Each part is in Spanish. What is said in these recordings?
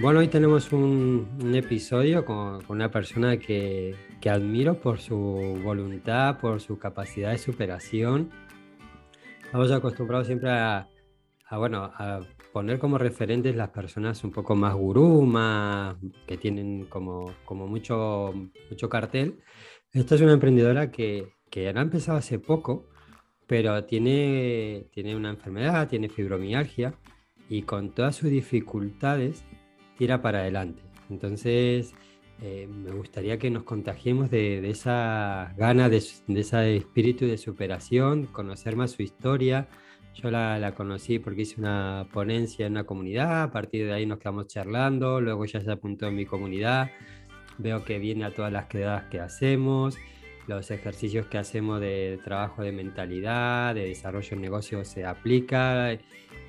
Bueno, hoy tenemos un, episodio con, una persona que, admiro por su voluntad, por su capacidad de superación. Estamos acostumbrados siempre a, bueno, a poner como referentes las personas un poco más gurú, más que tienen como, como mucho, mucho cartel. Esta es una emprendedora que, que ha empezado hace poco, pero tiene, tiene una enfermedad, tiene fibromialgia y con todas sus dificultades tira para adelante. Entonces, eh, me gustaría que nos contagiemos de, esa gana, de, ese espíritu de superación, conocer más su historia. Yo la, conocí porque hice una ponencia en una comunidad, a partir de ahí nos quedamos charlando, luego ya se apuntó en mi comunidad, veo que viene a todas las quedadas que hacemos, los ejercicios que hacemos de trabajo de mentalidad, de desarrollo de negocio se aplica. Eh,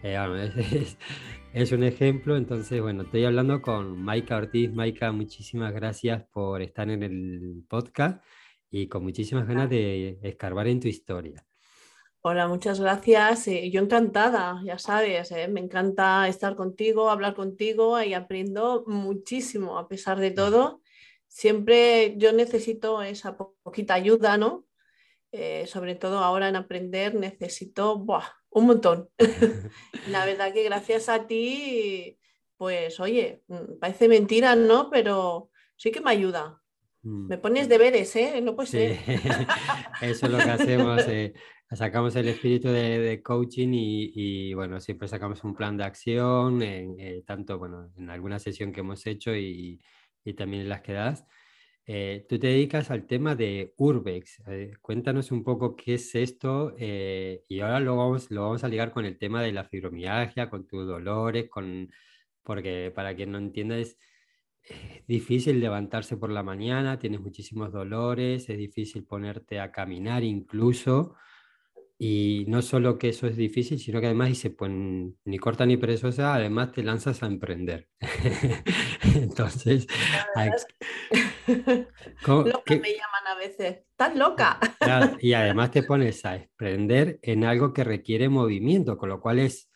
es un ejemplo. Entonces, bueno, estoy hablando con Maika Ortiz. Maika, muchísimas gracias por estar en el podcast y con muchísimas ganas de escarbar en tu historia. Hola, muchas gracias. Eh, yo encantada, ya sabes, eh, me encanta estar contigo, hablar contigo y aprendo muchísimo a pesar de todo. Siempre yo necesito esa poquita ayuda, ¿no? Eh, sobre todo ahora en aprender necesito, ¡buah! Un montón. la verdad que gracias a ti, pues oye, mm, parece mentira, ¿no? Pero sí que me ayuda. Mm. Me pones deberes, ¿eh? No puede ser. Eso es lo que hacemos. Eh, sacamos el espíritu de, coaching y, bueno, siempre sacamos un plan de acción, en, eh, tanto bueno, en alguna sesión que hemos hecho y, y también en las que das. Eh, tú te dedicas al tema de Urbex. Eh, cuéntanos un poco qué es esto eh, y ahora lo vamos, lo vamos a ligar con el tema de la fibromialgia, con tus dolores, con... porque para quien no entienda es, difícil levantarse por la mañana, tienes muchísimos dolores, es difícil ponerte a caminar incluso. Y no solo que eso es difícil, sino que además dice, pues ni corta ni perezosa, además te lanzas a emprender. Entonces, loca me llaman a veces, estás loca. y además te pones a emprender en algo que requiere movimiento, con lo cual es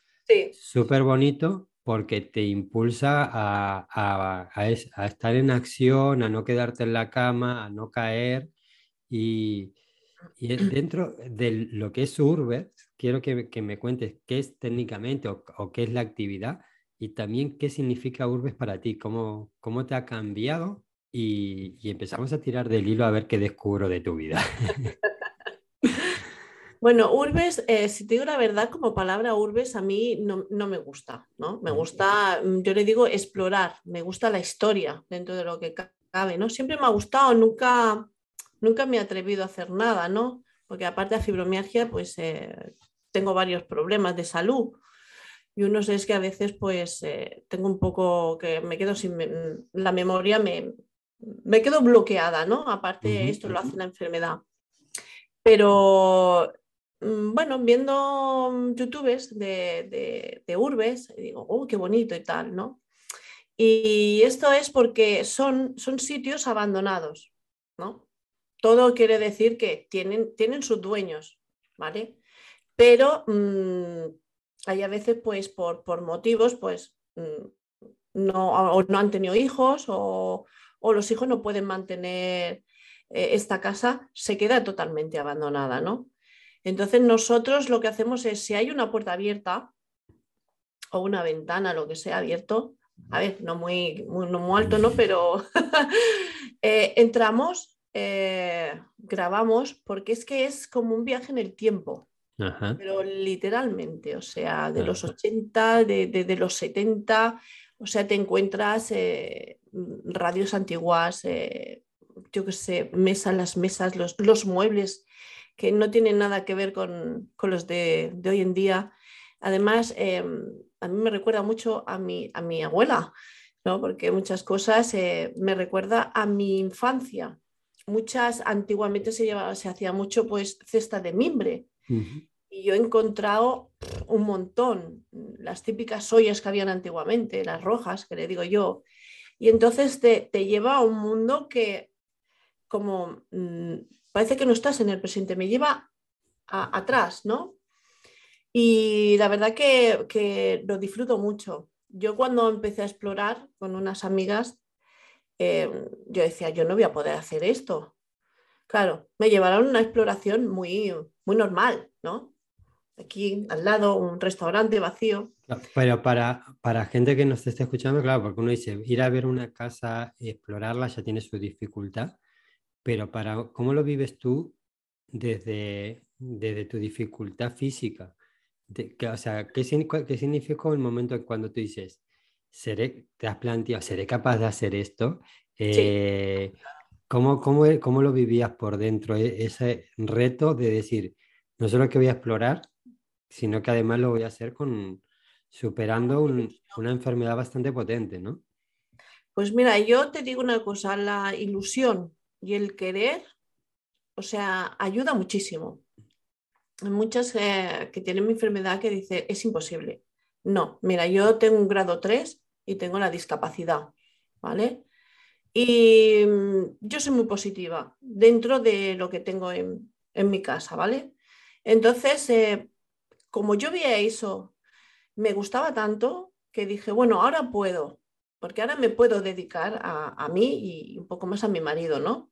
súper bonito porque te impulsa a, a, a, estar en acción, a no quedarte en la cama, a no caer. Y y dentro de lo que es Urbe, quiero que, que, me cuentes qué es técnicamente o, o, qué es la actividad y también qué significa Urbes para ti, cómo, cómo te ha cambiado y, y, empezamos a tirar del hilo a ver qué descubro de tu vida. Bueno, urbes, eh, si te digo la verdad, como palabra urbes a mí no, no, me gusta, ¿no? Me gusta, mm, yo le digo explorar, me gusta la historia dentro de lo que cabe, ¿no? Siempre me ha gustado, nunca, nunca me he atrevido a hacer nada, ¿no? Porque aparte de fibromialgia, pues eh, tengo varios problemas de salud. Y uno es que a veces pues eh, tengo un poco que me quedo sin la memoria, me, me quedo bloqueada, ¿no? Aparte, esto lo hace la enfermedad. Pero mm, bueno, viendo youtubes de, de, urbes, digo, oh, qué bonito y tal, ¿no? Y esto es porque son, son sitios abandonados, ¿no? todo quiere decir que tienen, tienen sus dueños, ¿vale? Pero mm, hay a veces, pues, por, por motivos, pues, mm, no, no han tenido hijos o, los hijos no pueden mantener eh, esta casa, se queda totalmente abandonada, ¿no? Entonces nosotros lo que hacemos es, si hay una puerta abierta o una ventana, lo que sea abierto, a ver, no muy, muy, no muy alto, ¿no? Pero eh, entramos eh, grabamos porque es que es como un viaje en el tiempo, pero literalmente, o sea, de los 80, de, los 70, o sea, te encuentras eh, radios antiguas, eh, yo qué sé, mesas, las mesas, los, los, muebles que no tienen nada que ver con, los de, hoy en día. Además, em, a mí me recuerda mucho a mi, a mi abuela, ¿no? porque muchas cosas me recuerda a mi infancia muchas, antiguamente se, llevaba, se hacía mucho pues cesta de mimbre. Y yo he encontrado un montón, las típicas ollas que habían antiguamente, las rojas, que le digo yo. Y entonces te, lleva a un mundo que como mm, parece que no estás en el presente, me lleva atrás, ¿no? Y la verdad que, que, lo disfruto mucho. yo cuando empecé a explorar con unas amigas, eh, yo decía, yo no voy a poder hacer esto. Claro, me llevaron a una exploración muy, muy normal, ¿no? Aquí al lado, un restaurante vacío. Pero para, para gente que nos esté escuchando, claro, porque uno dice, ir a ver una casa y explorarla ya tiene su dificultad, pero para cómo lo vives tú desde, desde tu dificultad física, o sea, ¿qué, ¿qué significa el momento en cuando tú dices, seré, te has planteado, seré capaz de hacer esto? Eh, ¿cómo, cómo, cómo, lo vivías por dentro? E, ese reto de decir, no solo que voy a explorar, sino que además lo voy a hacer con superando una enfermedad bastante potente, ¿no? Pues mira, yo te digo una cosa, la ilusión y el querer, o sea, ayuda muchísimo. Hay muchas eh, que tienen mi enfermedad que dicen, es imposible. No, mira, yo tengo un grado 3 y tengo la discapacidad, ¿vale? Y mm, yo soy muy positiva dentro de lo que tengo en, mi casa, ¿vale? Entonces, eh, como yo veía eso, me gustaba tanto que dije, bueno, ahora puedo, porque ahora me puedo dedicar a, mí y un poco más a mi marido, ¿no?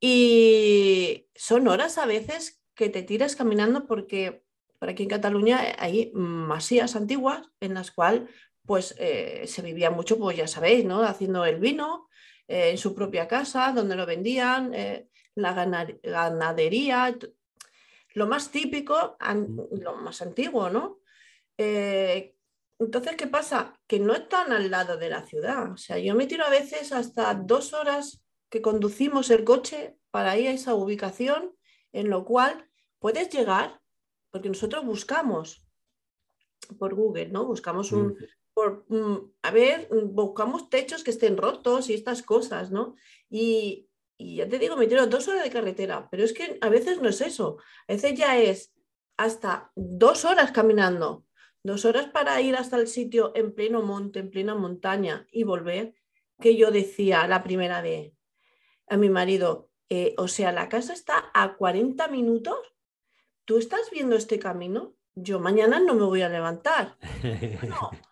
Y son horas a veces que te tiras caminando porque por aquí en Cataluña hay masías antiguas en las cuales pues eh, se vivía mucho, pues ya sabéis, ¿no? Haciendo el vino eh, en su propia casa, donde lo vendían, eh, la ganadería, lo más típico, lo más antiguo, ¿no? entonces, ¿qué pasa? Que no están al lado de la ciudad. O sea, yo me tiro a veces hasta dos horas que conducimos el coche para ir a esa ubicación, en lo cual puedes llegar, porque nosotros buscamos por Google, ¿no? Buscamos un, por, mm, a ver, buscamos techos que estén rotos y estas cosas, ¿no? Y, y ya te digo, me tiro dos horas de carretera, pero es que a veces no es eso, a veces ya es hasta dos horas caminando, dos horas para ir hasta el sitio en pleno monte, en plena montaña y volver, que yo decía la primera vez, a mi marido, eh, o sea, la casa está a 40 minutos, ¿tú estás viendo este camino? Yo mañana no me voy a levantar.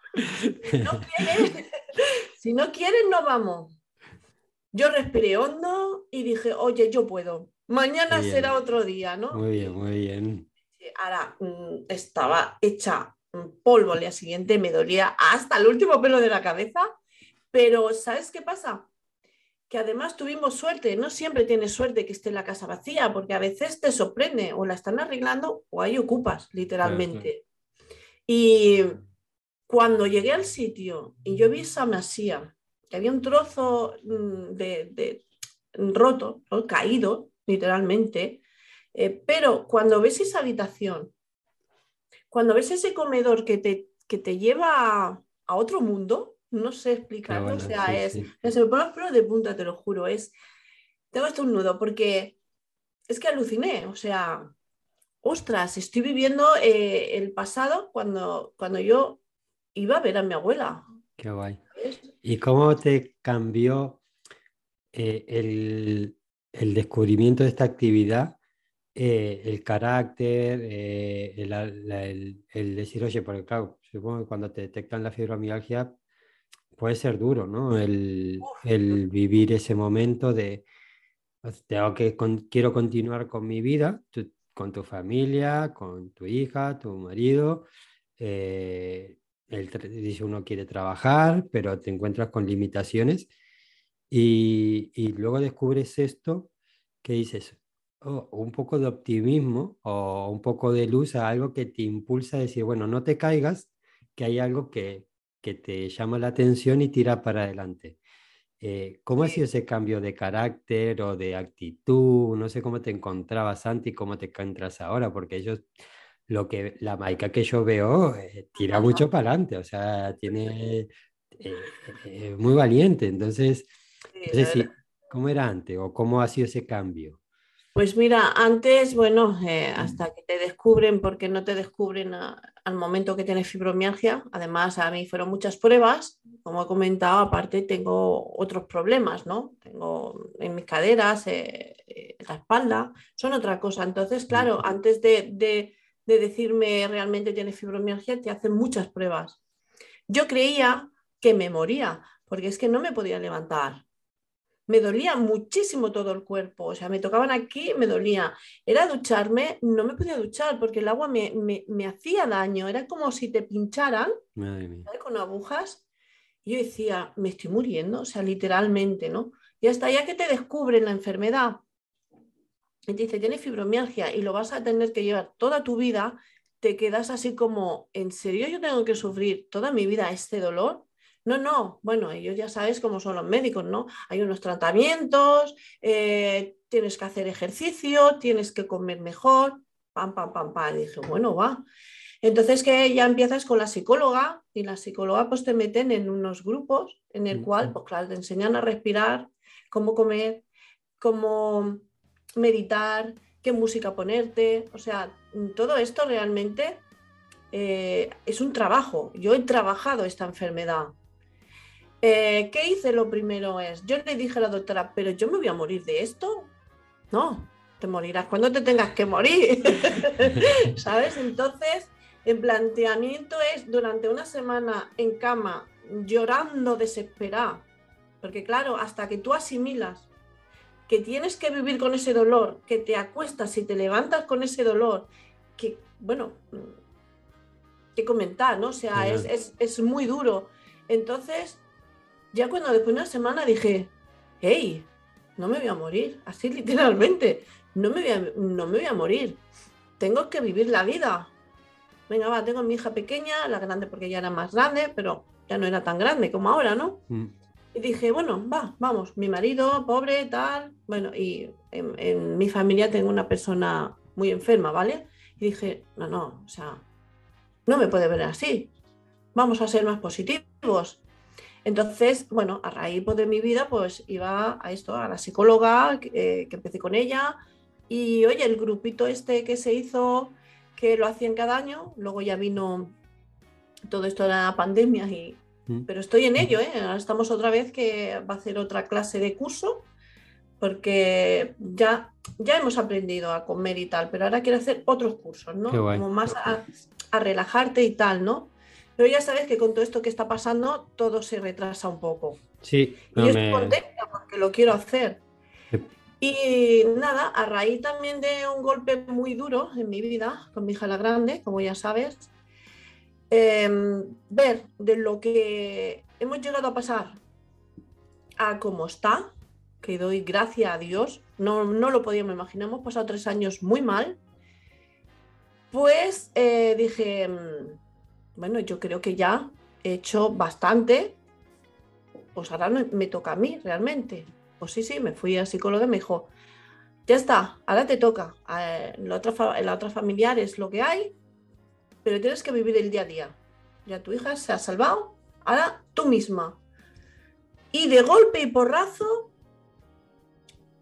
No, si no quieres, no vamos. Yo respiré hondo y dije, oye, yo puedo. Mañana será otro día, ¿no? Muy bien, muy bien. Ahora mm, estaba hecha polvo al día siguiente, me dolía hasta el último pelo de la cabeza, pero ¿sabes qué pasa? que además tuvimos suerte, no siempre tienes suerte que esté la casa vacía, porque a veces te sorprende, o la están arreglando o ahí ocupas, literalmente. Y cuando llegué al sitio y yo vi esa masía, que había un trozo mm, de, roto, caído, literalmente, eh, pero cuando ves esa habitación, cuando ves ese comedor que te, que te lleva a otro mundo, no sé explicarlo, o sea, es, se me pone los de punta, te lo juro, es, tengo esto un nudo, porque es que aluciné, o sea, ostras, estoy viviendo eh, el pasado cuando, cuando yo iba a ver a mi abuela. Qué guay. ¿Y cómo te cambió eh, el, descubrimiento de esta actividad? Eh, el carácter, el, el, decir, oye, porque claro, supongo que cuando te detectan la fibromialgia puede ser duro, ¿no? El, vivir ese momento de, tengo que, quiero continuar con mi vida, con tu familia, con tu hija, tu marido. Eh, dice uno quiere trabajar, pero te encuentras con limitaciones y, luego descubres esto que dices, oh, un poco de optimismo o un poco de luz a algo que te impulsa a decir, bueno, no te caigas, que hay algo que, que te llama la atención y tira para adelante. Eh, ¿Cómo ha sido ese cambio de carácter o de actitud? No sé cómo te encontrabas antes y cómo te encuentras ahora, porque ellos, lo que la Maika que yo veo, eh, tira mucho para adelante, o sea, tiene eh, muy valiente. Entonces, no sé ¿cómo era antes o cómo ha sido ese cambio? Pues mira, antes, bueno, eh, hasta que te descubren, porque no te descubren al momento que tienes fibromialgia. Además, a mí fueron muchas pruebas. Como he comentado, aparte tengo otros problemas, ¿no? Tengo en mis caderas, eh, eh, la espalda, son otra cosa. Entonces, claro, antes de, de decirme realmente tienes fibromialgia, te hacen muchas pruebas. yo creía que me moría, porque es que no me podía levantar. Me dolía muchísimo todo el cuerpo, o sea, me tocaban aquí, me dolía. Era ducharme, no me podía duchar porque el agua me, me, hacía daño, era como si te pincharan con agujas. Y yo decía, me estoy muriendo, o sea, literalmente, ¿no? Y hasta ya que te descubren la enfermedad, y te dice, tienes fibromialgia y lo vas a tener que llevar toda tu vida, te quedas así como, ¿en serio yo tengo que sufrir toda mi vida este dolor? No, no, bueno, ellos ya sabes cómo son los médicos, ¿no? Hay unos tratamientos, eh, tienes que hacer ejercicio, tienes que comer mejor, pam, pam, pam, pam. Y dije, bueno, va. Entonces que ya empiezas con la psicóloga y la psicóloga pues te meten en unos grupos en el cual, pues claro, te enseñan a respirar, cómo comer, cómo meditar, qué música ponerte, o sea, todo esto realmente eh, es un trabajo. Yo he trabajado esta enfermedad. Eh, ¿Qué hice? Lo primero es, yo le dije a la doctora, pero yo me voy a morir de esto. No, te morirás cuando te tengas que morir. ¿Sabes? Entonces, el planteamiento es durante una semana en cama, llorando desesperada, porque claro, hasta que tú asimilas que tienes que vivir con ese dolor, que te acuestas y te levantas con ese dolor, que, bueno, que comentar, ¿no? O sea, es, es, muy duro. Entonces, ya cuando después de una semana dije, hey, no me voy a morir, así literalmente, no me voy a, no me voy a morir, tengo que vivir la vida. Venga, va, tengo mi hija pequeña, la grande porque ya era más grande, pero ya no era tan grande como ahora, ¿no? Mm. Y dije, bueno, va, vamos, mi marido, pobre, tal. Bueno, y en, mi familia tengo una persona muy enferma, ¿vale? Y dije, no, no, o sea, no me puede ver así. Vamos a ser más positivos. Entonces, bueno, a raíz pues, de mi vida, pues iba a esto, a la psicóloga, eh, que empecé con ella. Y oye, el grupito este que se hizo, que lo hacían cada año, luego ya vino todo esto de la pandemia y. Pero estoy en ello, ¿eh? Ahora estamos otra vez que va a hacer otra clase de curso, porque ya, ya hemos aprendido a comer y tal, pero ahora quiero hacer otros cursos, ¿no? Como más a, relajarte y tal, ¿no? Pero ya sabes que con todo esto que está pasando, todo se retrasa un poco. Sí. y estoy contenta porque lo quiero hacer. Y nada, a raíz también de un golpe muy duro en mi vida, con mi hija la grande, como ya sabes, Em, ver de lo que hemos llegado a pasar a cómo está, que doy gracias a Dios, no, no lo podíamos imaginar, hemos pasado tres años muy mal, pues eh, dije, mm, bueno, yo creo que ya he hecho bastante, pues ahora me toca a mí realmente. Pues sí, sí, me fui a psicóloga y me dijo, ya está, ahora te toca. Eh, la otra, la otra familiar es lo que hay, pero tienes que vivir el día a día. Ya tu hija se ha salvado, ahora tú misma. Y de golpe y porrazo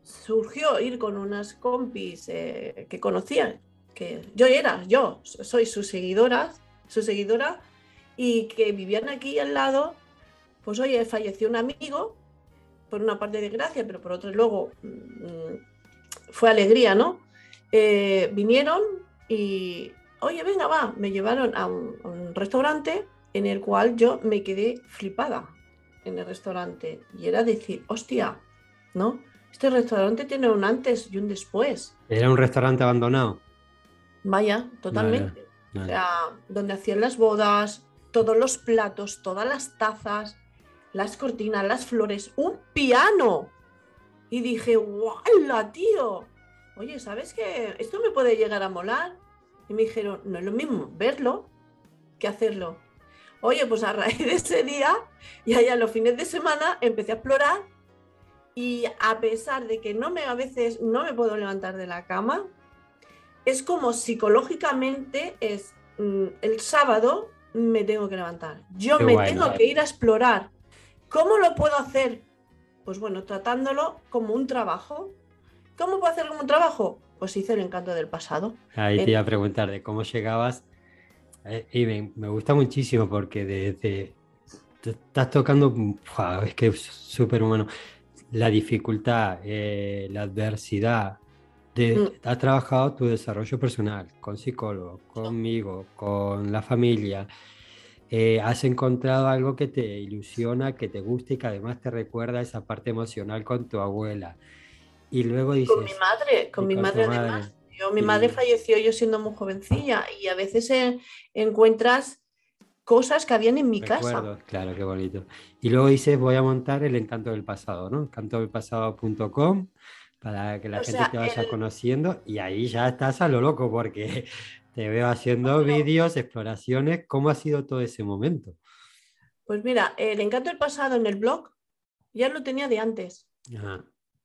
surgió ir con unas compis eh, que conocían, que yo era, yo soy su seguidora, su seguidora, y que vivían aquí al lado, pues oye, falleció un amigo, por una parte de gracia, pero por otra luego mm, fue alegría, ¿no? Eh, vinieron y oye, venga, va, me llevaron a un, restaurante en el cual yo me quedé flipada en el restaurante. Y era decir, hostia, ¿no? Este restaurante tiene un antes y un después. ¿Era un restaurante abandonado? Vaya, totalmente. O sea, donde hacían las bodas, todos los platos, todas las tazas, las cortinas, las flores, un piano. Y dije, ¡guau, tío! Oye, ¿sabes qué? Esto me puede llegar a molar. Y me dijeron, no es lo mismo verlo que hacerlo. Oye, pues a raíz de ese día y allá los fines de semana empecé a explorar y a pesar de que no me a veces no me puedo levantar de la cama, es como psicológicamente es mm, el sábado me tengo que levantar. Yo me tengo que ir a explorar. ¿Cómo lo puedo hacer? Pues bueno, tratándolo como un trabajo. ¿Cómo puedo hacer como un trabajo? Pues hice el encanto del pasado. Ahí te iba a preguntar de cómo llegabas. Eh, y me, gusta muchísimo porque desde estás tocando, es que es súper humano, la dificultad, eh, la adversidad. De, mm. Has trabajado tu desarrollo personal con psicólogo, conmigo, con la familia. eh, has encontrado algo que te ilusiona, que te gusta y que además te recuerda esa parte emocional con tu abuela. Y luego dices... Con mi madre, con mi madre además. mi madre falleció yo siendo muy jovencilla y a veces encuentras cosas que habían en mi casa. Claro, qué bonito. Y luego dices, voy a montar el encanto del pasado, ¿no? encantodelpasado.com para que la gente te vaya conociendo y ahí ya estás a lo loco porque te veo haciendo vídeos, exploraciones. ¿Cómo ha sido todo ese momento? Pues mira, el encanto del pasado en el blog ya lo tenía de antes.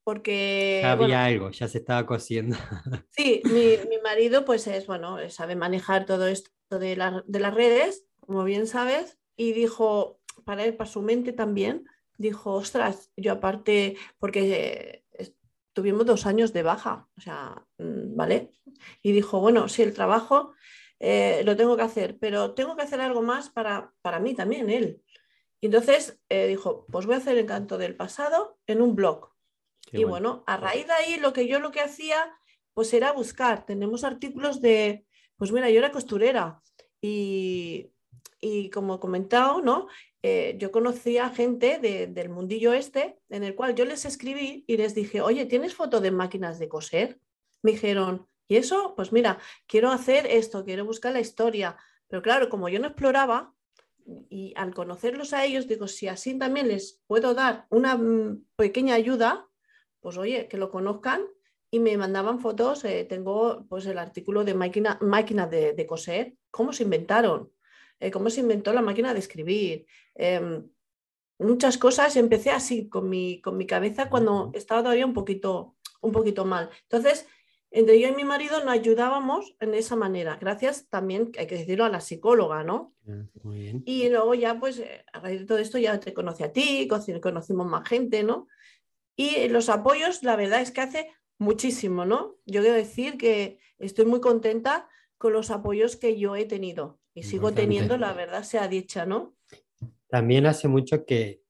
Porque. Ya había algo, ya se estaba cosiendo. Sí, mi, mi, marido, pues es, bueno, sabe manejar todo esto de, de las redes, como bien sabes, y dijo, para él, para su mente también, dijo, ostras, yo aparte, porque tuvimos dos años de baja, o sea, mm, ¿vale? Y dijo, bueno, sí, el trabajo eh, lo tengo que hacer, pero tengo que hacer algo más para, para mí también, él. Y entonces eh, dijo, pues voy a hacer el canto del pasado en un blog. Y bueno. a raíz de ahí lo que yo lo que hacía, pues era buscar, tenemos artículos de, pues mira, yo era costurera y, y como he comentado, ¿no? Eh, yo conocía gente del mundillo este en el cual yo les escribí y les dije, oye, ¿tienes foto de máquinas de coser? Me dijeron, ¿y eso? Pues mira, quiero hacer esto, quiero buscar la historia. Pero claro, como yo no exploraba y al conocerlos a ellos, digo, si así también les puedo dar una mm, pequeña ayuda, pues oye, que lo conozcan y me mandaban fotos. Eh, tengo pues el artículo de máquina, de coser, cómo se inventaron eh, cómo se inventó la máquina de escribir. Em, muchas cosas empecé así con mi, con mi cabeza cuando estaba todavía un poquito, un poquito mal. Entonces, entre yo y mi marido nos ayudábamos en esa manera, gracias también, hay que decirlo, a la psicóloga, ¿no? Y luego ya, pues, eh, a raíz de todo esto ya te conocí a ti, conocimos más gente, ¿no? Y los apoyos, la verdad es que hace muchísimo, ¿no? Yo quiero decir que estoy muy contenta con los apoyos que yo he tenido y sigo teniendo, la verdad sea dicha, ¿no? También hace mucho que,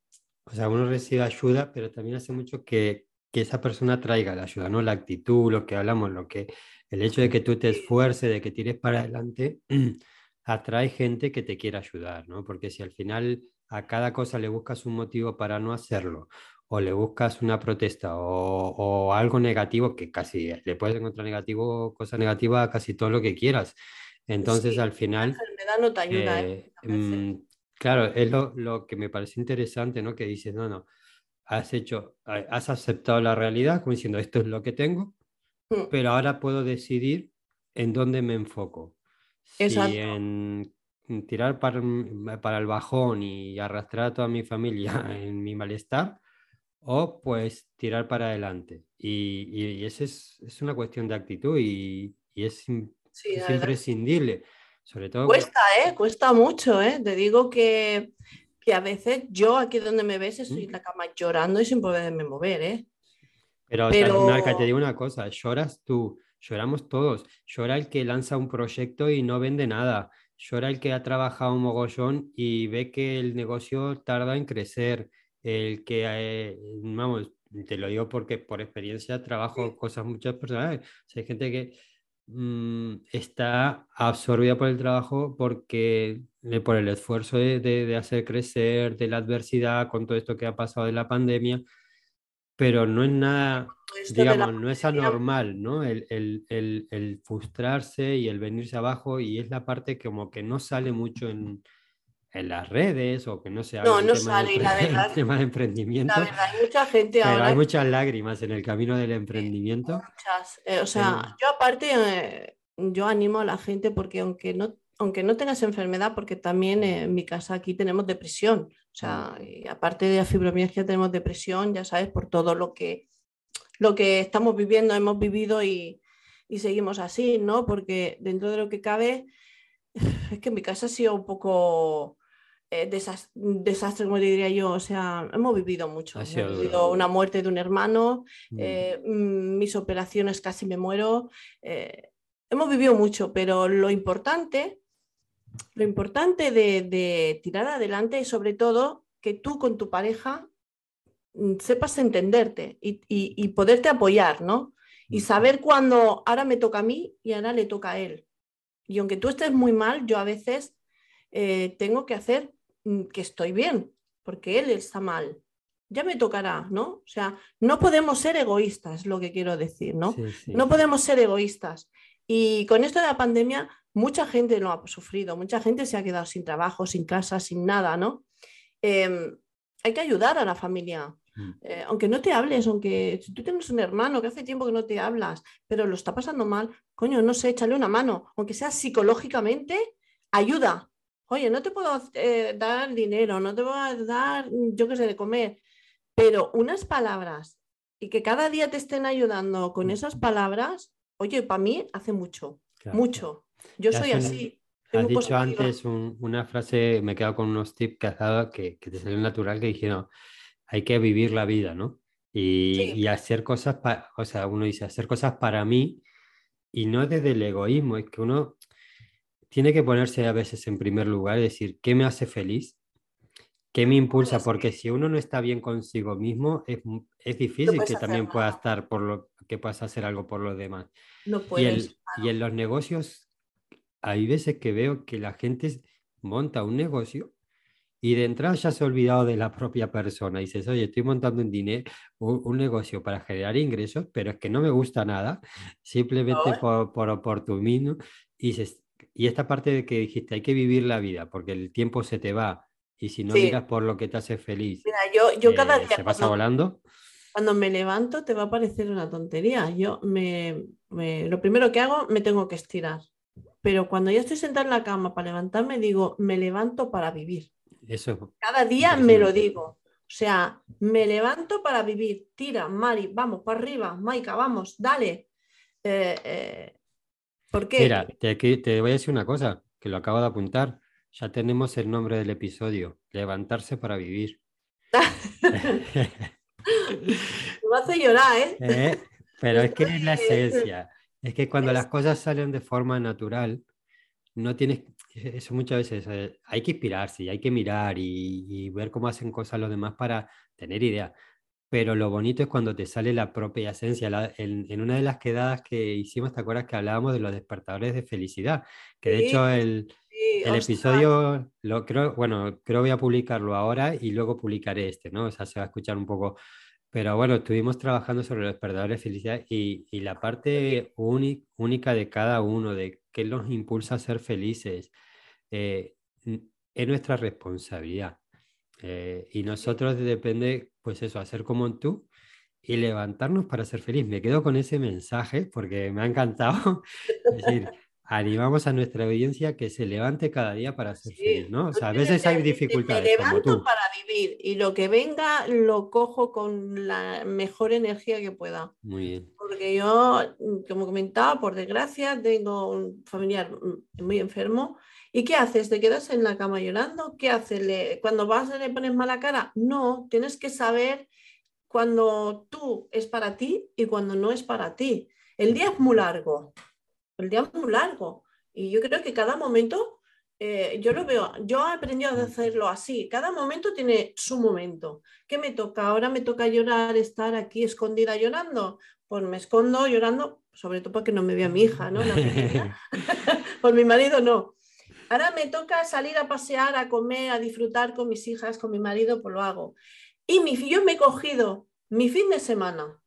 o sea, uno recibe ayuda, pero también hace mucho que, que esa persona traiga la ayuda, ¿no? La actitud, lo que hablamos, lo que, el hecho de que tú te esfuerces, de que tires para adelante, atrae gente que te quiera ayudar, ¿no? Porque si al final a cada cosa le buscas un motivo para no hacerlo, o le buscas una protesta o, o, algo negativo, que casi le puedes encontrar negativo, cosa negativa a casi todo lo que quieras. Entonces al final... La enfermedad no te ayuda. ¿eh? Eh, mm, claro, es lo, lo, que me parece interesante, ¿no? Que dices, no, no, has hecho, has aceptado la realidad como diciendo, esto es lo que tengo, mm. pero ahora puedo decidir en dónde me enfoco. Exacto. Si en tirar para, para el bajón y arrastrar a toda mi familia en mi malestar, o pues tirar para adelante. Y, y, esa es, es, una cuestión de actitud y, y es, es imprescindible. Sobre todo cuesta, ¿eh? Cuesta mucho, ¿eh? Te digo que, que a veces yo aquí donde me ves estoy en la cama llorando y sin poderme mover, ¿eh? Pero, Pero... Marca, te digo una cosa, lloras tú, lloramos todos. Llora el que lanza un proyecto y no vende nada. Llora el que ha trabajado un mogollón y ve que el negocio tarda en crecer el que, eh, vamos, te lo digo porque por experiencia trabajo cosas muchas personas, hay gente que mm, está absorbida por el trabajo porque por el esfuerzo de, de, hacer crecer, de la adversidad, con todo esto que ha pasado de la pandemia, pero no es nada, digamos, no es anormal, ¿no? El, el, el, el, frustrarse y el venirse abajo y es la parte como que no sale mucho en, en las redes o que no se no, no sale, la verdad, tema de emprendimiento. La verdad, hay mucha gente pero Hay muchas lágrimas en el camino del emprendimiento. Muchas. Eh, o sea, yo aparte, eh, yo animo a la gente porque aunque no, aunque no tengas enfermedad, porque también eh, en mi casa aquí tenemos depresión. O sea, mm. aparte de la fibromialgia tenemos depresión, ya sabes, por todo lo que, lo que estamos viviendo, hemos vivido y, y seguimos así, ¿no? Porque dentro de lo que cabe es que en mi casa ha sido un poco eh, desastre, como diría yo. O sea, hemos vivido mucho. Hemos vivido una muerte de un hermano, mm. Eh, mm, mis operaciones casi me muero. Eh, hemos vivido mucho, pero lo importante, lo importante de, tirar adelante es sobre todo que tú con tu pareja mm, sepas entenderte y, y poderte apoyar, ¿no? Y saber cuándo ahora me toca a mí y ahora le toca a él. Y aunque tú estés muy mal, yo a veces eh, tengo que hacer mm, que estoy bien, porque él está mal. Ya me tocará, ¿no? O sea, no podemos ser egoístas, es lo que quiero decir, ¿no? No podemos ser egoístas. Y con esto de la pandemia, mucha gente lo ha sufrido, mucha gente se ha quedado sin trabajo, sin casa, sin nada, ¿no? Em, hay que ayudar a la familia. Mm. Eh, aunque no te hables, aunque si tú tienes un hermano que hace tiempo que no te hablas, pero lo está pasando mal, coño, no sé, échale una mano, aunque sea psicológicamente, ayuda. Oye, no te puedo eh, dar dinero, no te voy a dar, yo qué sé, de comer, pero unas palabras y que cada día te estén ayudando con esas palabras, oye, para mí hace mucho, mucho. Yo soy así. Has dicho antes una frase, me he quedado con unos tips que has dado que, te salió natural, que dijeron, hay que vivir la vida, ¿no? Y, hacer cosas, para, o sea, uno dice, hacer cosas para mí y no desde el egoísmo, es que uno tiene que ponerse a veces en primer lugar y decir, ¿qué me hace feliz? ¿Qué me impulsa? Porque si uno no está bien consigo mismo, es, es difícil que también pueda estar por lo que puedas hacer algo por los demás. No puedes. y en los negocios hay veces que veo que la gente monta un negocio y de entrada ya se ha olvidado de la propia persona. Y dices, oye, estoy montando un, dinero, un, negocio para generar ingresos, pero es que no me gusta nada, simplemente por, por oportunismo. Y, y esta parte de que dijiste, hay que vivir la vida, porque el tiempo se te va. Y si no miras por lo que te hace feliz, Mira, yo, yo cada eh, día, se pasa volando. Cuando me levanto te va a parecer una tontería. Yo me, lo primero que hago, me tengo que estirar pero cuando ya estoy sentada en la cama para levantarme, digo, me levanto para vivir. Eso. Cada día me lo digo. O sea, me levanto para vivir. Tira, Mari, vamos, para arriba. Maika, vamos, dale. Eh, eh, ¿Por qué? Mira, te, te voy a decir una cosa, que lo acabo de apuntar. Ya tenemos el nombre del episodio, levantarse para vivir. me hace llorar, ¿eh? ¿eh? Pero es que es la esencia. Es que cuando las cosas salen de forma natural, no tienes, eso muchas veces, eh, hay que inspirarse y hay que mirar y, ver cómo hacen cosas los demás para tener idea. Pero lo bonito es cuando te sale la propia esencia. en, una de las quedadas que hicimos, ¿te acuerdas que hablábamos de los despertadores de felicidad? Que de hecho el, el episodio, lo creo, bueno, creo voy a publicarlo ahora y luego publicaré este, ¿no? O sea, se va a escuchar un poco pero bueno, estuvimos trabajando sobre los perdedores de felicidad y, y la parte única de cada uno, de qué nos impulsa a ser felices, eh, es nuestra responsabilidad. Eh, y nosotros depende, pues eso, hacer como tú y levantarnos para ser feliz. Me quedo con ese mensaje porque me ha encantado. es decir, animamos a nuestra audiencia que se levante cada día para ser feliz, ¿no? O sea, a veces hay dificultades. Me levanto para vivir y lo que venga lo cojo con la mejor energía que pueda. Muy bien. Porque yo, como comentaba, por desgracia, tengo un familiar muy enfermo. ¿Y qué haces? ¿Te quedas en la cama llorando? ¿Qué haces? ¿Cuando vas le pones mala cara? No, tienes que saber cuando tú es para ti y cuando no es para ti. El día es muy largo el día es muy largo. Y yo creo que cada momento, eh, yo lo veo, yo he aprendido a hacerlo así, cada momento tiene su momento. ¿Qué me toca? Ahora me toca llorar, estar aquí escondida llorando. Pues me escondo llorando, sobre todo porque no me vea mi hija, ¿no? Por mi marido no. Ahora me toca salir a pasear, a comer, a disfrutar con mis hijas, con mi marido, pues lo hago. Y mi, yo me he cogido mi fin de semana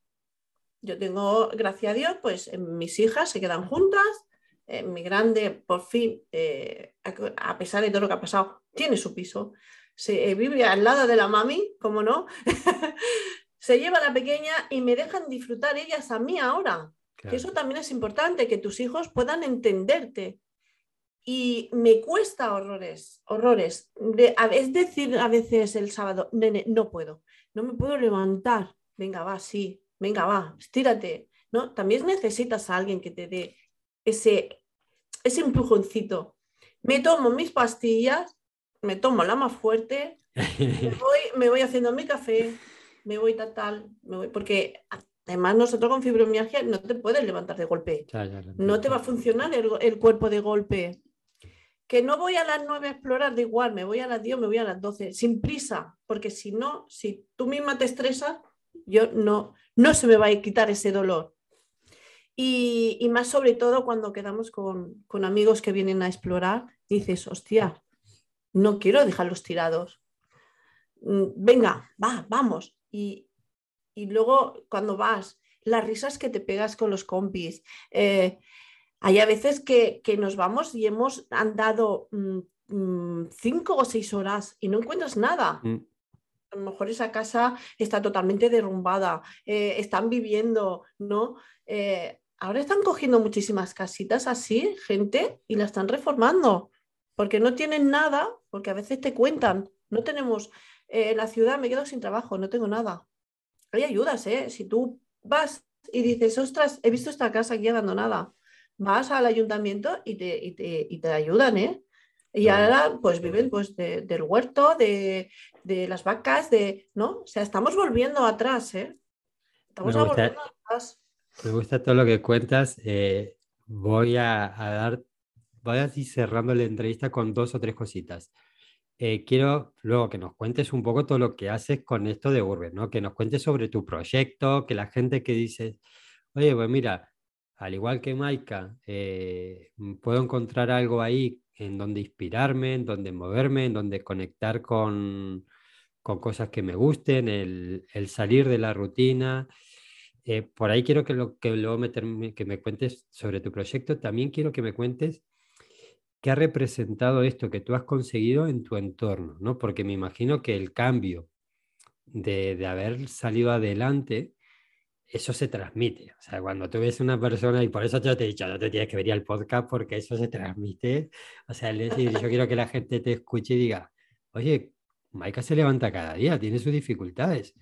yo tengo, gracias a Dios, pues mis hijas se quedan juntas, eh, mi grande por fin, eh, a pesar de todo lo que ha pasado, tiene su piso, se eh, vive al lado de la mami, como no, se lleva a la pequeña y me dejan disfrutar ellas a mí ahora. Que eso también es importante, que tus hijos puedan entenderte. Y me cuesta horrores, horrores. es decir, a veces el sábado, nene, no puedo, no me puedo levantar. Venga, va, sí, venga, va, estírate, ¿no? También necesitas a alguien que te dé ese, ese empujoncito. Me tomo mis pastillas, me tomo la más fuerte, me voy, haciendo mi café, me voy tal, tal, me voy, porque además nosotros con fibromialgia no te puedes levantar de golpe, no te va a funcionar el, cuerpo de golpe. Que no voy a las 9 a explorar, de igual, me voy a las 10 me voy a las 12, sin prisa, porque si no, si tú misma te estresas, yo no, no se me va a quitar ese dolor. Y, y más sobre todo cuando quedamos con, con, amigos que vienen a explorar, dices, hostia, no quiero dejarlos tirados. Mm, venga, va, vamos. Y, luego cuando vas, las risas que te pegas con los compis. Eh, hay a veces que, nos vamos y hemos andado mm, mm, cinco o seis horas y no encuentras nada. A lo mejor esa casa está totalmente derrumbada, eh, están viviendo, ¿no? Eh, ahora están cogiendo muchísimas casitas así, gente, y la están reformando, porque no tienen nada, porque a veces te cuentan, no tenemos, eh, en la ciudad me quedo sin trabajo, no tengo nada. Hay ayudas, ¿eh? Si tú vas y dices, ostras, he visto esta casa aquí abandonada, vas al ayuntamiento y te, y te ayudan, ¿eh? Y ahora pues viven pues del huerto, de, las vacas, de, ¿no? O sea, estamos volviendo atrás, ¿eh? Estamos volviendo atrás. Me gusta todo lo que cuentas. Eh, voy a, dar, voy a ir cerrando la entrevista con dos o tres cositas. Eh, quiero luego que nos cuentes un poco todo lo que haces con esto de Urbe, ¿no? Que nos cuentes sobre tu proyecto, que la gente que dice, oye, pues mira, al igual que Maika, eh, puedo encontrar algo ahí en donde inspirarme, en donde moverme, en donde conectar con, cosas que me gusten, el, salir de la rutina. Eh, por ahí quiero que, lo, que luego meterme, que me cuentes sobre tu proyecto. También quiero que me cuentes qué ha representado esto que tú has conseguido en tu entorno, ¿no? Porque me imagino que el cambio de, de haber salido adelante eso se transmite. O sea, cuando tú ves una persona, y por eso yo te he dicho, no te tienes que venir al podcast porque eso se transmite. O sea, decir, yo quiero que la gente te escuche y diga, oye, Maika se levanta cada día, tiene sus dificultades.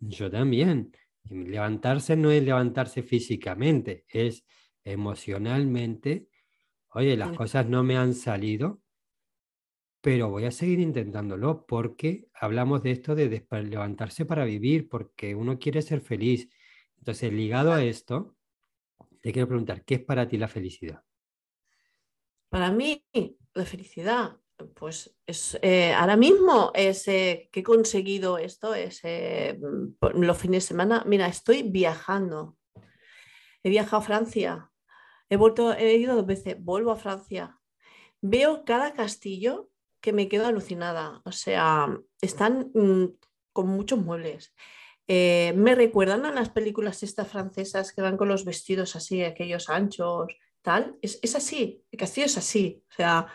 Yo también. Levantarse no es levantarse físicamente, es emocionalmente. Oye, las cosas no me han salido, pero voy a seguir intentándolo porque hablamos de esto de levantarse para vivir, porque uno quiere ser feliz entonces, ligado a esto, te quiero preguntar, ¿qué es para ti la felicidad? Para mí, la felicidad, pues es, eh, ahora mismo es eh, que he conseguido esto, es eh, los fines de semana. Mira, estoy viajando. He viajado a Francia. He, vuelto, he ido dos veces, vuelvo a Francia. Veo cada castillo que me quedo alucinada. O sea, están mm, con muchos muebles. Eh, me recuerdan a las películas estas francesas que van con los vestidos así, aquellos anchos, tal. Es, así, el castillo es así. O sea,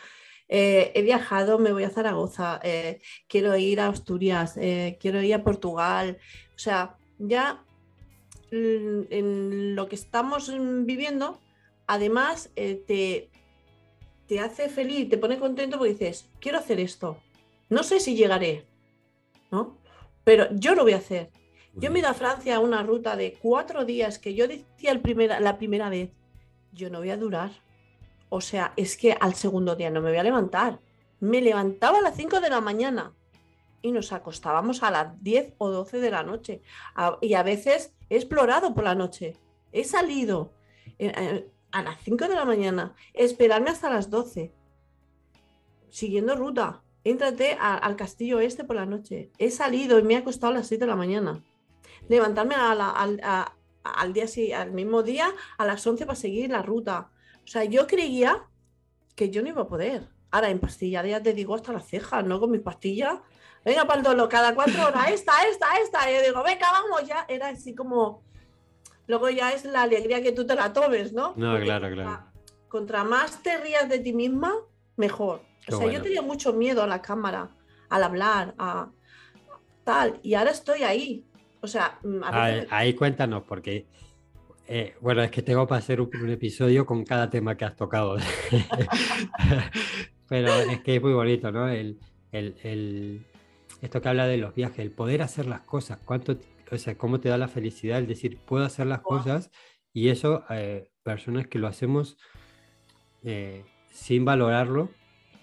eh, he viajado, me voy a Zaragoza, eh, quiero ir a Asturias, quiero ir a Portugal. O sea, ya en lo que estamos viviendo, además te, te hace feliz, te pone contento porque dices, quiero hacer esto. No sé si llegaré, ¿no? Pero yo lo voy a hacer yo me he ido a Francia a una ruta de cuatro días que yo decía la primera vez, yo no voy a durar. O sea, es que al segundo día no me voy a levantar. Me levantaba a las 5 de la mañana y nos acostábamos a las 10 o 12 de la noche. y a veces he explorado por la noche. He salido eh, eh, a las 5 de la mañana, esperarme hasta las 12, siguiendo ruta. Éntrate al castillo este por la noche. He salido y me he acostado a las 7 de la mañana levantarme al, día, al mismo día a las 11 para seguir la ruta. O sea, yo creía que yo no iba a poder. Ahora, en pastillas ya te digo hasta las cejas, ¿no? Con mis pastillas. Venga, Paldolo, cada cuatro horas, esta, esta, esta. Y yo digo, venga, vamos ya. Era así como. Luego ya es la alegría que tú te la tomes, ¿no? No, claro, claro. Contra, más te rías de ti misma, mejor. o sea, yo tenía mucho miedo a la cámara, al hablar, a tal. Y ahora estoy ahí. O sea, mm, ahí, cuéntanos, porque eh, bueno, es que tengo para hacer un, episodio con cada tema que has tocado. Pero es que es muy bonito, ¿no? El, esto que habla de los viajes, el poder hacer las cosas, cuánto, o sea, cómo te da la felicidad el decir, puedo hacer las cosas y eso, eh, personas que lo hacemos eh, sin valorarlo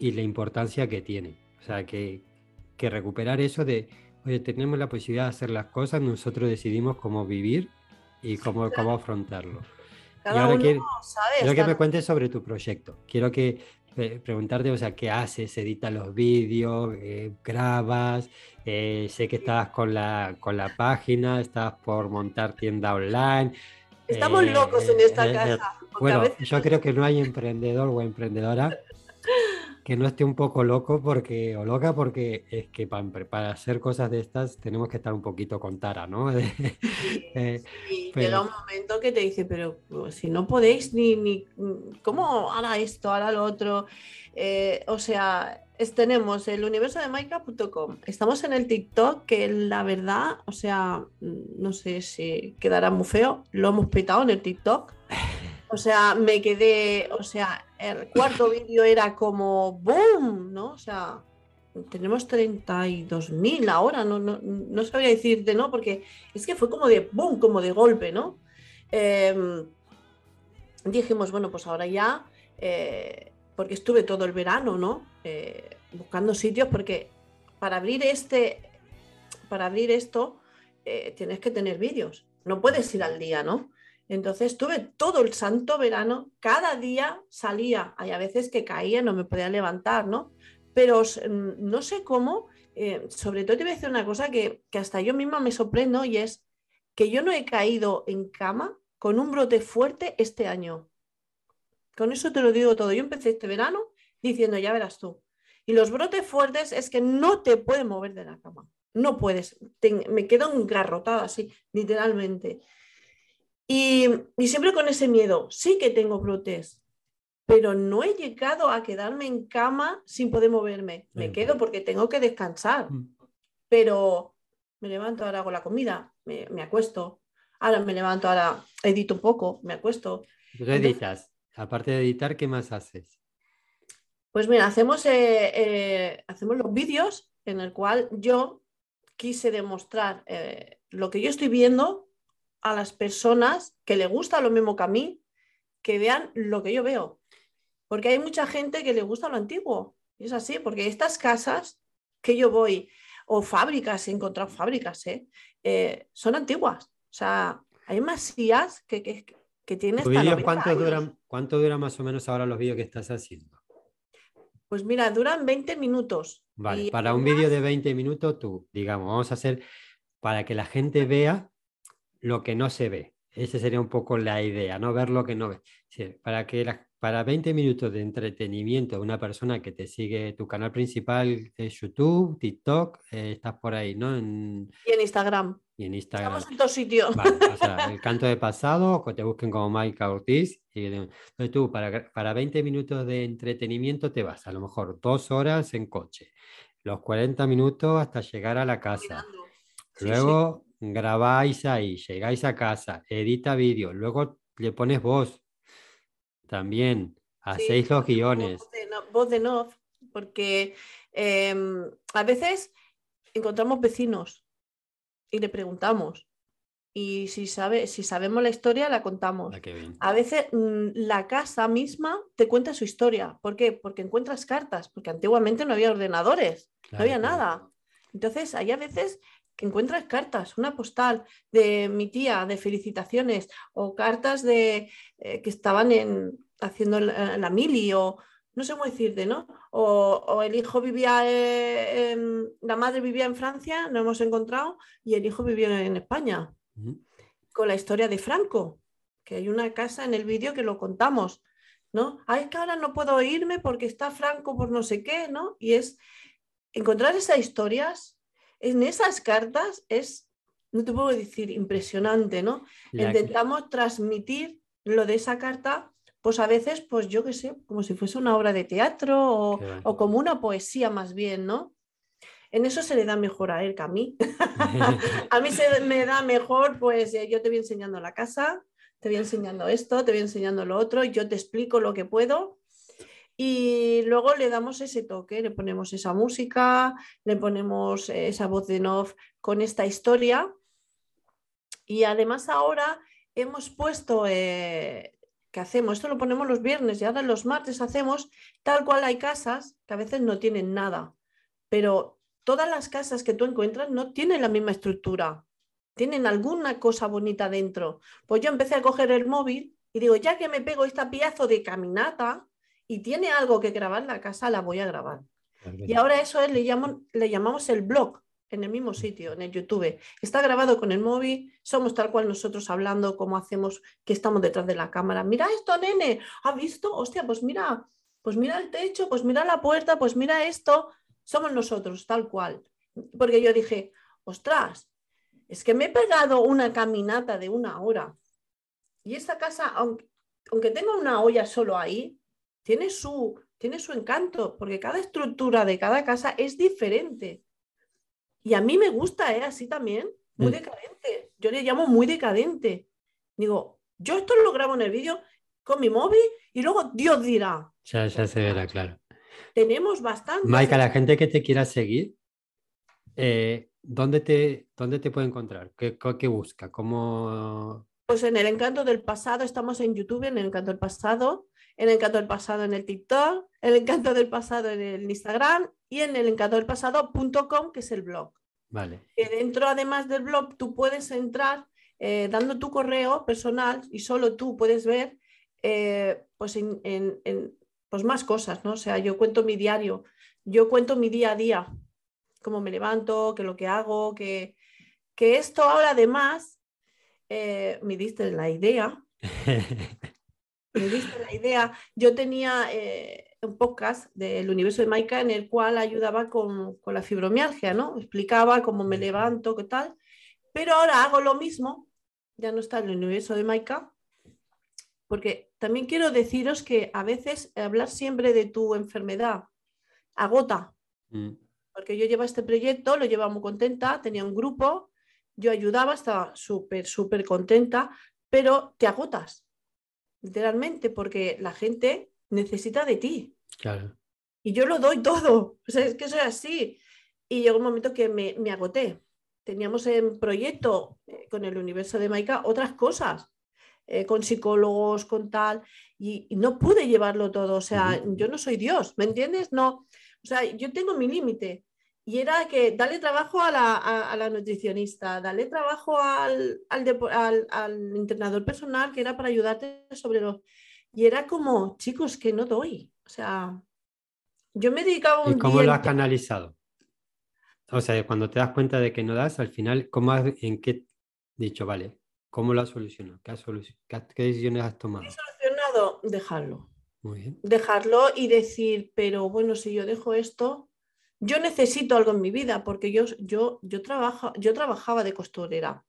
y la importancia que tiene. O sea, que, que recuperar eso de Oye, tenemos la posibilidad de hacer las cosas, nosotros decidimos cómo vivir y cómo, cómo afrontarlo. y ahora quiero, que me cuentes sobre tu proyecto. Quiero que eh, preguntarte, o sea, ¿qué haces? ¿Editas los vídeos? Eh, ¿Grabas? Eh, sé que estabas con la, con la página, estás por montar tienda online. Estamos locos en esta casa. Bueno, yo creo que no hay emprendedor o emprendedora que no esté un poco loco porque, o loca porque es que para, hacer cosas de estas tenemos que estar un poquito con tara, ¿no? Eh, llega un momento que te dice, pero pues, si no podéis ni, ni ¿cómo hará esto, hará lo otro? Eh, o sea, tenemos el universo de Minecraft.com. Estamos en el TikTok, que la verdad, o sea, no sé si quedará muy feo. Lo hemos petado en el TikTok. O sea, me quedé, o sea, el cuarto vídeo era como ¡boom! ¿No? O sea, tenemos 32.000 ahora, no, no, no sabría decirte, ¿no? Porque es que fue como de ¡boom! Como de golpe, ¿no? Em, dijimos, bueno, pues ahora ya, eh, porque estuve todo el verano, ¿no? Eh, buscando sitios, porque para abrir este, para abrir esto, eh, tienes que tener vídeos, no puedes ir al día, ¿no? Entonces tuve todo el santo verano, cada día salía, hay a veces que caía, no me podía levantar, ¿no? Pero mm, no sé cómo, eh, sobre todo te voy a decir una cosa que, hasta yo misma me sorprendo y es que yo no he caído en cama con un brote fuerte este año. Con eso te lo digo todo. Yo empecé este verano diciendo, ya verás tú. Y los brotes fuertes es que no te puedes mover de la cama. No puedes. me quedo engarrotada así, literalmente. Y, siempre con ese miedo, sí que tengo brotes, pero no he llegado a quedarme en cama sin poder moverme. Me quedo porque tengo que descansar, mm. pero me levanto, ahora hago la comida, me, acuesto, ahora me levanto, ahora edito un poco, me acuesto. ¿Qué editas? Aparte de editar, ¿qué más haces? Pues mira, hacemos, eh, eh, hacemos los vídeos en el cual yo quise demostrar eh, lo que yo estoy viendo a las personas que le gusta lo mismo que a mí, que vean lo que yo veo. Porque hay mucha gente que le gusta lo antiguo. Y es así, porque estas casas que yo voy, o fábricas, he encontrado fábricas, ¿eh? Eh, son antiguas. O sea, hay masías que, que, que tienen... cuánto, duran, ¿Cuánto dura más o menos ahora los vídeos que estás haciendo? Pues mira, duran 20 minutos. Vale, para un vídeo de 20 minutos, tú, digamos, vamos a hacer para que la gente vea lo que no se ve. Esa sería un poco la idea, no ver lo que no ve. para que para 20 minutos de entretenimiento de una persona que te sigue tu canal principal de YouTube, TikTok, eh, estás por ahí, ¿no? y en Instagram. Y en Instagram. Estamos en dos sitios. o sea, el canto de pasado, que te busquen como Mike Ortiz. Y, entonces tú, para, para 20 minutos de entretenimiento te vas, a lo mejor dos horas en coche, los 40 minutos hasta llegar a la casa. Luego grabáis ahí, llegáis a casa, edita vídeo, luego le pones voz también, hacéis los guiones. Voz de no, porque em, a veces encontramos vecinos y le preguntamos. Y si, sabe, si sabemos la historia, la contamos. Ah, a veces mm, la casa misma te cuenta su historia. ¿Por qué? Porque encuentras cartas, porque antiguamente no había ordenadores, no había nada. Entonces, hay a veces que encuentras cartas, una postal de mi tía de felicitaciones o cartas de eh, que estaban en, haciendo la, mili o no sé cómo decirte, ¿no? O, el hijo vivía, eh, en, la madre vivía en Francia, no hemos encontrado, y el hijo vivía en España, con la historia de Franco, que hay una casa en el vídeo que lo contamos, ¿no? Ay, que ahora no puedo irme porque está Franco por no sé qué, ¿no? Y es encontrar esas historias en esas cartas es, no te puedo decir, impresionante, ¿no? Intentamos transmitir lo de esa carta, pues a veces, pues yo qué sé, como si fuese una obra de teatro o, como una poesía más bien, ¿no? En eso se le da mejor a él que a mí. a mí se me da mejor, pues eh, yo te voy enseñando la casa, te voy enseñando esto, te voy enseñando lo otro, yo te explico lo que puedo y luego le damos ese toque, le ponemos esa música, le ponemos esa voz de Nov con esta historia. Y además ahora hemos puesto, eh, ¿qué hacemos? Esto lo ponemos los viernes y ahora los martes hacemos tal cual hay casas que a veces no tienen nada, pero todas las casas que tú encuentras no tienen la misma estructura, tienen alguna cosa bonita dentro. Pues yo empecé a coger el móvil y digo, ya que me pego esta piazo de caminata, y tiene algo que grabar en la casa, la voy a grabar. Y ahora eso es, le, le llamamos el blog en el mismo sitio, en el YouTube. Está grabado con el móvil, somos tal cual nosotros hablando, como hacemos que estamos detrás de la cámara. Mira esto, nene, ¿has visto? Hostia, pues mira, pues mira el techo, pues mira la puerta, pues mira esto, somos nosotros, tal cual. Porque yo dije, ostras, es que me he pegado una caminata de una hora. Y esta casa, aunque, aunque tenga una olla solo ahí, tiene su, tiene su encanto, porque cada estructura de cada casa es diferente. Y a mí me gusta, ¿eh? Así también, muy Mm. decadente. Yo le llamo muy decadente. Digo, yo esto lo grabo en el vídeo con mi móvil y luego Dios dirá. Ya, ya se verá, claro. Tenemos bastante. Maika, la gente que te quiera seguir, eh, ¿dónde te, dónde te puede encontrar? ¿Qué, qué- qué busca? ¿Cómo...? Pues en el encanto del pasado, estamos en YouTube, en el encanto del pasado, en el encanto del pasado en el TikTok, el encanto del pasado en el Instagram y en el encanto del pasado.com, que es el blog. Vale. Que dentro, además del blog, tú puedes entrar eh, dando tu correo personal y solo tú puedes ver eh, pues, en, en- en, pues más cosas, ¿no? O sea, yo cuento mi diario, yo cuento mi día a día, cómo me levanto, qué es lo que hago, que, que esto ahora además eh, me diste la idea, me diste la idea. Yo tenía eh, un podcast del universo de Maika en el cual ayudaba con, con la fibromialgia, ¿no? Explicaba cómo me levanto, qué tal. Pero ahora hago lo mismo, ya no está en el universo de Maika, porque también quiero deciros que a veces hablar siempre de tu enfermedad agota, Mm. porque yo llevaba este proyecto, lo llevaba muy contenta, tenía un grupo, yo ayudaba, estaba súper, súper contenta, pero te agotas, literalmente, porque la gente necesita de ti Claro. y yo lo doy todo, o sea, es que soy así. Y llegó un momento que me, me agoté. Teníamos en proyecto eh, con el universo de Maika otras cosas, eh, con psicólogos, con tal, y, y no pude llevarlo todo. O sea, yo no soy Dios, ¿me entiendes? No, o sea, yo tengo mi límite. Y era que dale trabajo a la, a- a la nutricionista, dale trabajo al, al, depo- al- al entrenador personal que era para ayudarte sobre los... Y era como, chicos, que no doy. O sea, yo me dedicaba ¿Y un cómo día lo has canalizado? O sea, cuando te das cuenta de que no das, al final, ¿cómo has, ¿en qué dicho, vale, cómo lo has solucionado? ¿Qué, has solu- qué decisiones has tomado? solucionado, dejarlo. Muy bien. Dejarlo y decir, pero bueno, si yo dejo esto, yo necesito algo en mi vida, porque yo, yo, yo, trabajo, yo trabajaba de costurera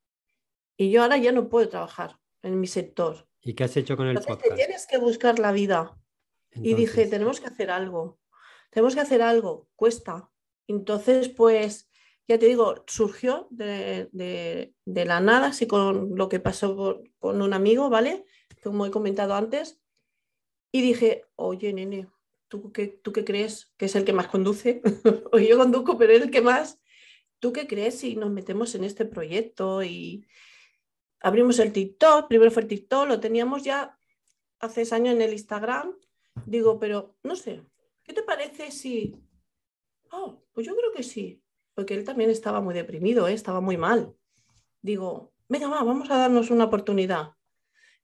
y yo ahora ya no puedo trabajar en mi sector. ¿Y qué has hecho con el Entonces te podcast? tienes que buscar la vida. Y dije, tenemos que hacer algo, tenemos que hacer algo, cuesta. Entonces, pues, ya te digo, surgió de, de- de la nada, así con lo que pasó por- con un amigo, ¿vale? Como he comentado antes. Y dije, oye, nene, ¿tú qué, tú qué crees? Que es el que más conduce. o yo conduzco, pero es el que más. ¿Tú qué crees si nos metemos en este proyecto y abrimos el TikTok? Primero fue el TikTok, lo teníamos ya hace años en el Instagram. Digo, pero no sé, ¿qué te parece si... Oh, pues yo creo que sí, porque él también estaba muy deprimido, ¿eh? estaba muy mal. Digo, venga, va, vamos a darnos una oportunidad.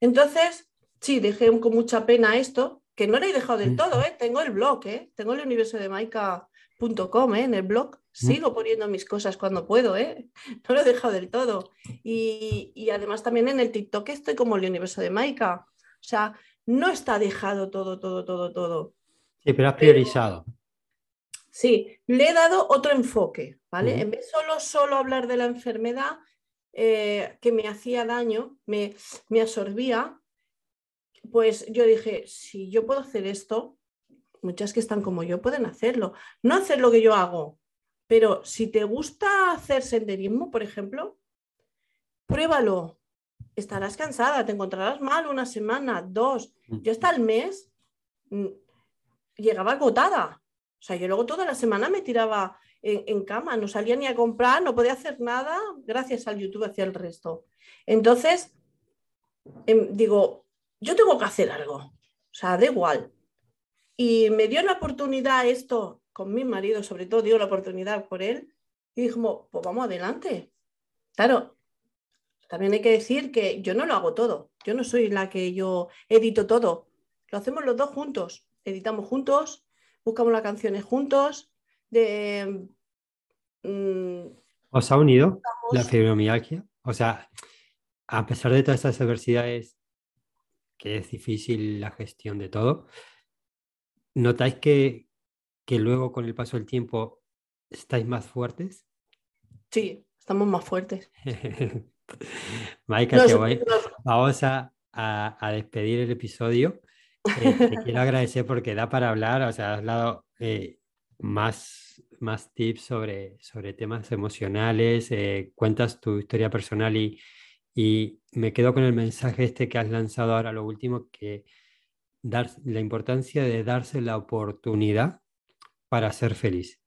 Entonces, sí, dejé con mucha pena esto, que no lo he dejado del todo, ¿eh? tengo el blog, ¿eh? tengo el universo de Maika.com ¿eh? en el blog, sigo poniendo mis cosas cuando puedo, ¿eh? no lo he dejado del todo. Y, y además también en el TikTok estoy como el universo de Maika. O sea, no está dejado todo, todo, todo, todo. sí, pero has priorizado. Sí, le he dado otro enfoque, ¿vale? En vez solo, solo hablar de la enfermedad eh, que me hacía daño, me, me absorbía, pues yo dije, si yo puedo hacer esto, muchas que están como yo pueden hacerlo. No hacer lo que yo hago, pero si te gusta hacer senderismo, por ejemplo, pruébalo. Estarás cansada, te encontrarás mal una semana, dos. Yo hasta el mes mm, llegaba agotada. O sea, yo luego toda la semana me tiraba en, en cama, no salía ni a comprar, no podía hacer nada, gracias al YouTube hacía el resto. Entonces, em, digo, yo tengo que hacer algo. O sea, da igual. Y me dio la oportunidad esto con mi marido, sobre todo dio la oportunidad por él, y dijimos, pues vamos adelante. Claro, también hay que decir que yo no lo hago todo. Yo no soy la que yo edito todo. Lo hacemos los dos juntos. Editamos juntos, buscamos las canciones juntos. De, mm, ¿Os ha unido la fibromialgia? O sea, a pesar de todas estas adversidades, que es difícil la gestión de todo, ¿notáis que, que luego con el paso del tiempo estáis más fuertes? Sí, estamos más fuertes. Maika, No, te voy- no, vamos a, a- a despedir el episodio. Eh, te quiero agradecer porque da para hablar, o sea, has dado eh, más, más tips sobre, sobre temas emocionales, eh, cuentas tu historia personal y, y me quedo con el mensaje este que has lanzado ahora, lo último, que dar, la importancia de darse la oportunidad para ser feliz.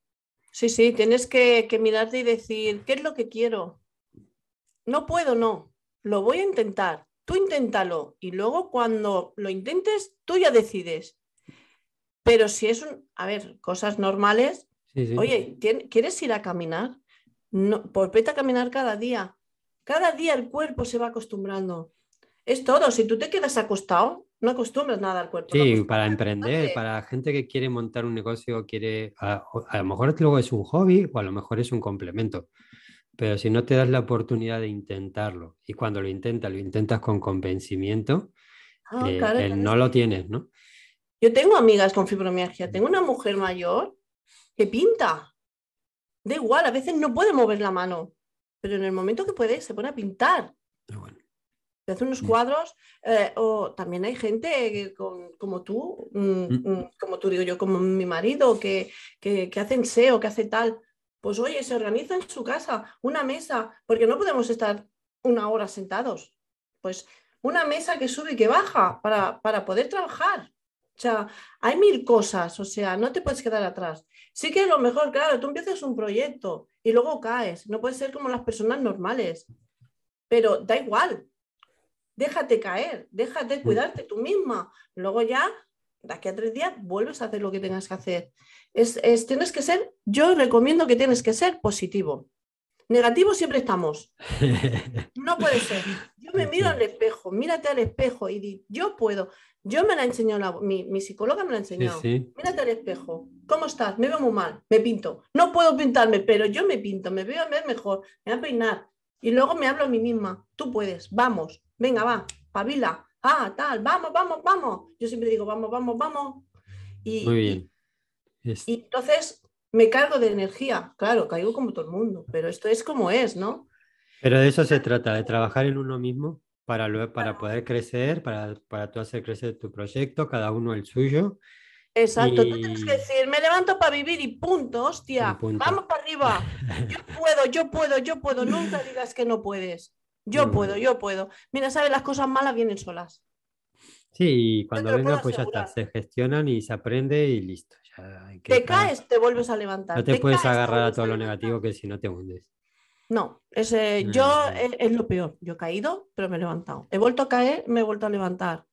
Sí, sí, tienes que, que mirarte y decir, ¿qué es lo que quiero? No puedo, no. Lo voy a intentar. Tú inténtalo. Y luego cuando lo intentes, tú ya decides. Pero si es un, a ver, cosas normales, Sí, sí. oye, ¿tien- ¿quieres ir a caminar? No, pues vete a caminar cada día. Cada día el cuerpo se va acostumbrando. Es todo. Si tú te quedas acostado, no acostumbras nada al cuerpo. Sí, para emprender, para gente que quiere montar un negocio, quiere, a, lo mejor luego es un hobby o a lo mejor es un complemento, pero si no te das la oportunidad de intentarlo y cuando lo intentas, lo intentas con convencimiento, Ah, eh, claro, eh, no lo tienes, ¿no? Yo tengo amigas con fibromialgia. Tengo una mujer mayor que pinta. Da igual, a veces no puede mover la mano, pero en el momento que puede se pone a pintar. Pero bueno, Se hace unos Mm. cuadros. eh, o también hay gente que con- como tú, Mm. mm, como tú digo yo, como mi marido, que, que, que hacen SEO, que hace tal. Pues oye, se organiza en su casa una mesa, porque no podemos estar una hora sentados. Pues una mesa que sube y que baja para, para poder trabajar. O sea, hay mil cosas, o sea, no te puedes quedar atrás. Sí que a lo mejor, claro, tú empiezas un proyecto y luego caes. No puedes ser como las personas normales, pero da igual. Déjate caer, déjate cuidarte tú misma. Luego ya, de aquí a tres días, vuelves a hacer lo que tengas que hacer. Es, es- tienes que ser, yo recomiendo que tienes que ser positivo. Negativo siempre estamos. No puede ser. Yo me miro al espejo, mírate al espejo y di, yo puedo. Yo me la enseñó, la- mi, mi psicóloga me la ha sí. Mírate al espejo. ¿Cómo estás? Me veo muy mal. Me pinto. No puedo pintarme, pero yo me pinto. Me veo a ver mejor. Me voy a peinar. Y luego me hablo a mí misma. Tú puedes. Vamos. Venga, va. Pavila. Ah, tal. Vamos, vamos, vamos. Yo siempre digo, vamos, vamos, vamos. Y, Muy bien. Es- y entonces me cargo de energía. Claro, caigo como todo el mundo. Pero esto es como es, ¿no? Pero de eso se trata, de trabajar en uno mismo para, para poder crecer, para, para tú hacer crecer tu proyecto, cada uno el suyo. Exacto. Tú tienes que decir, me levanto para vivir y punto, hostia. Punto. Vamos para arriba. Yo puedo, yo puedo, yo puedo. Nunca digas que no puedes. Yo puedo, yo puedo. Mira, sabes, las cosas malas vienen solas. Sí, y cuando venga, pues ya está, se gestionan y se aprende y listo. ya Te caes, te vuelves a levantar. No te puedes caes, agarrar a todo lo negativo que si no te hundes. No, ese, yo no. es, es lo peor. Yo he caído, pero me he levantado. He vuelto a caer, me he vuelto a levantar.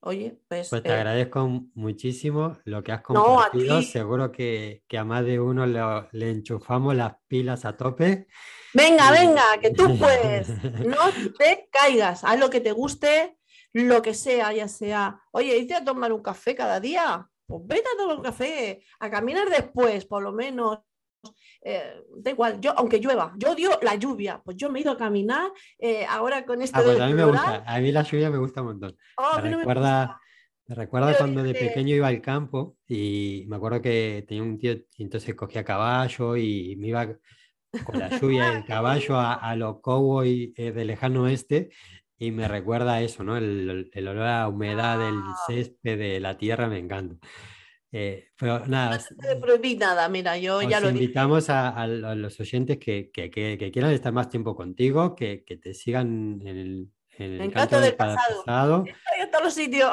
Oye, pues. Pues te eh, agradezco muchísimo lo que has compartido. ti. Seguro que, que a más de uno le, le enchufamos las pilas a tope. Venga, Y- venga, que tú puedes. No te caigas. Haz lo que te guste, lo que sea, ya sea. Oye, irte a tomar un café cada día. Pues vete a tomar un café, a caminar después, por lo menos. Eh, da igual, yo, aunque llueva, yo odio la lluvia. Pues yo me he ido a caminar eh, ahora con esto Ah, pues a mí me plural. gusta. A mí la lluvia me gusta un montón. Oh, Me no recuerda, me recuerda Pero cuando de pequeño iba al campo y me acuerdo que tenía un tío y entonces cogía caballo y me iba con la lluvia el caballo a, a lo cowboy eh, del lejano oeste y me recuerda a eso, ¿no? El, el- el olor a humedad del Ah. césped, de la tierra, me encanta. Eh, pero nada, No te prohibí nada, mira, yo ya os lo dije. invitamos a, a lo- los oyentes que, que- que- que quieran estar más tiempo contigo, que, que te sigan en el, en el Encanto encanto del pasado. pasado Estoy en todos los sitios.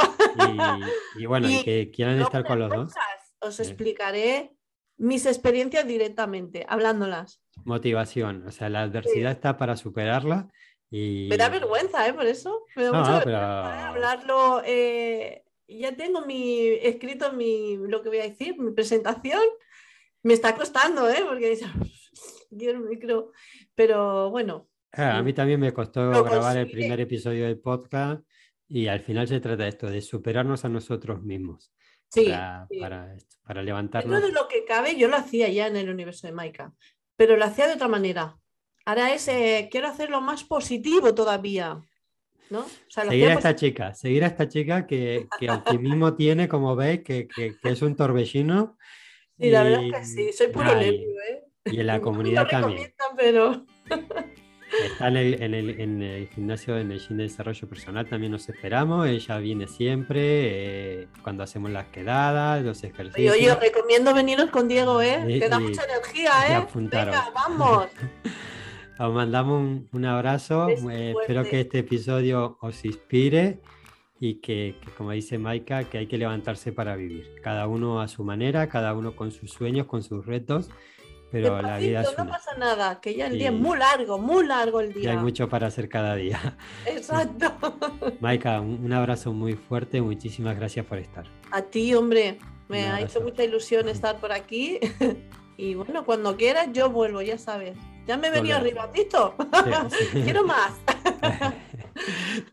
y, y bueno, y Y que quieran estar con los dos. Os Sí. explicaré mis experiencias directamente, hablándolas. Motivación, o sea, la adversidad está para superarla y... Me da vergüenza, ¿eh? Por eso. Me da No, mucha pero- vergüenza, ¿eh? hablarlo. eh, ya tengo mi escrito mi, lo que voy a decir, mi presentación. Me está costando, ¿eh? Porque dice, quiero un micro. Pero bueno, A mí también me costó grabar el consigue. primer episodio del podcast y al final se trata de esto, de superarnos a nosotros mismos sí. para, sí. para, para levantarnos. de lo que cabe, yo lo hacía ya en el universo de Maika, pero lo hacía de otra manera. Ahora es, eh, quiero hacerlo más positivo todavía. ¿No? seguir a esta chica, seguir a esta chica que, que optimismo tiene, como veis, que, que, es un torbellino. Sí, la verdad es que sí, soy puro nervio, ¿eh? Y en la comunidad también. Pero... Está en el, en, el, en el, gimnasio, en el gym de desarrollo personal, también nos esperamos. Ella viene siempre eh, cuando hacemos las quedadas, los ejercicios. Oye, recomiendo veniros con Diego, ¿eh? Te da mucha energía, ¿eh? Venga, vamos. Os mandamos un, abrazo. Eh, espero que este episodio os inspire y que, como dice Maika, que hay que levantarse para vivir. Cada uno a su manera, cada uno con sus sueños, con sus retos pero la vida es no pasa nada, que ya el día es muy largo, muy largo el día. Y hay mucho para hacer cada día. Exacto. Maika, un abrazo muy fuerte, muchísimas gracias por estar. A ti, hombre, me ha hecho mucha ilusión estar por aquí. Y bueno, cuando quieras yo vuelvo, ya sabes. Ya me he venido arriba, ¿listo? Quiero más.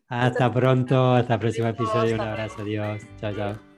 hasta pronto, hasta el próximo episodio. Un abrazo, adiós. Chao, chao.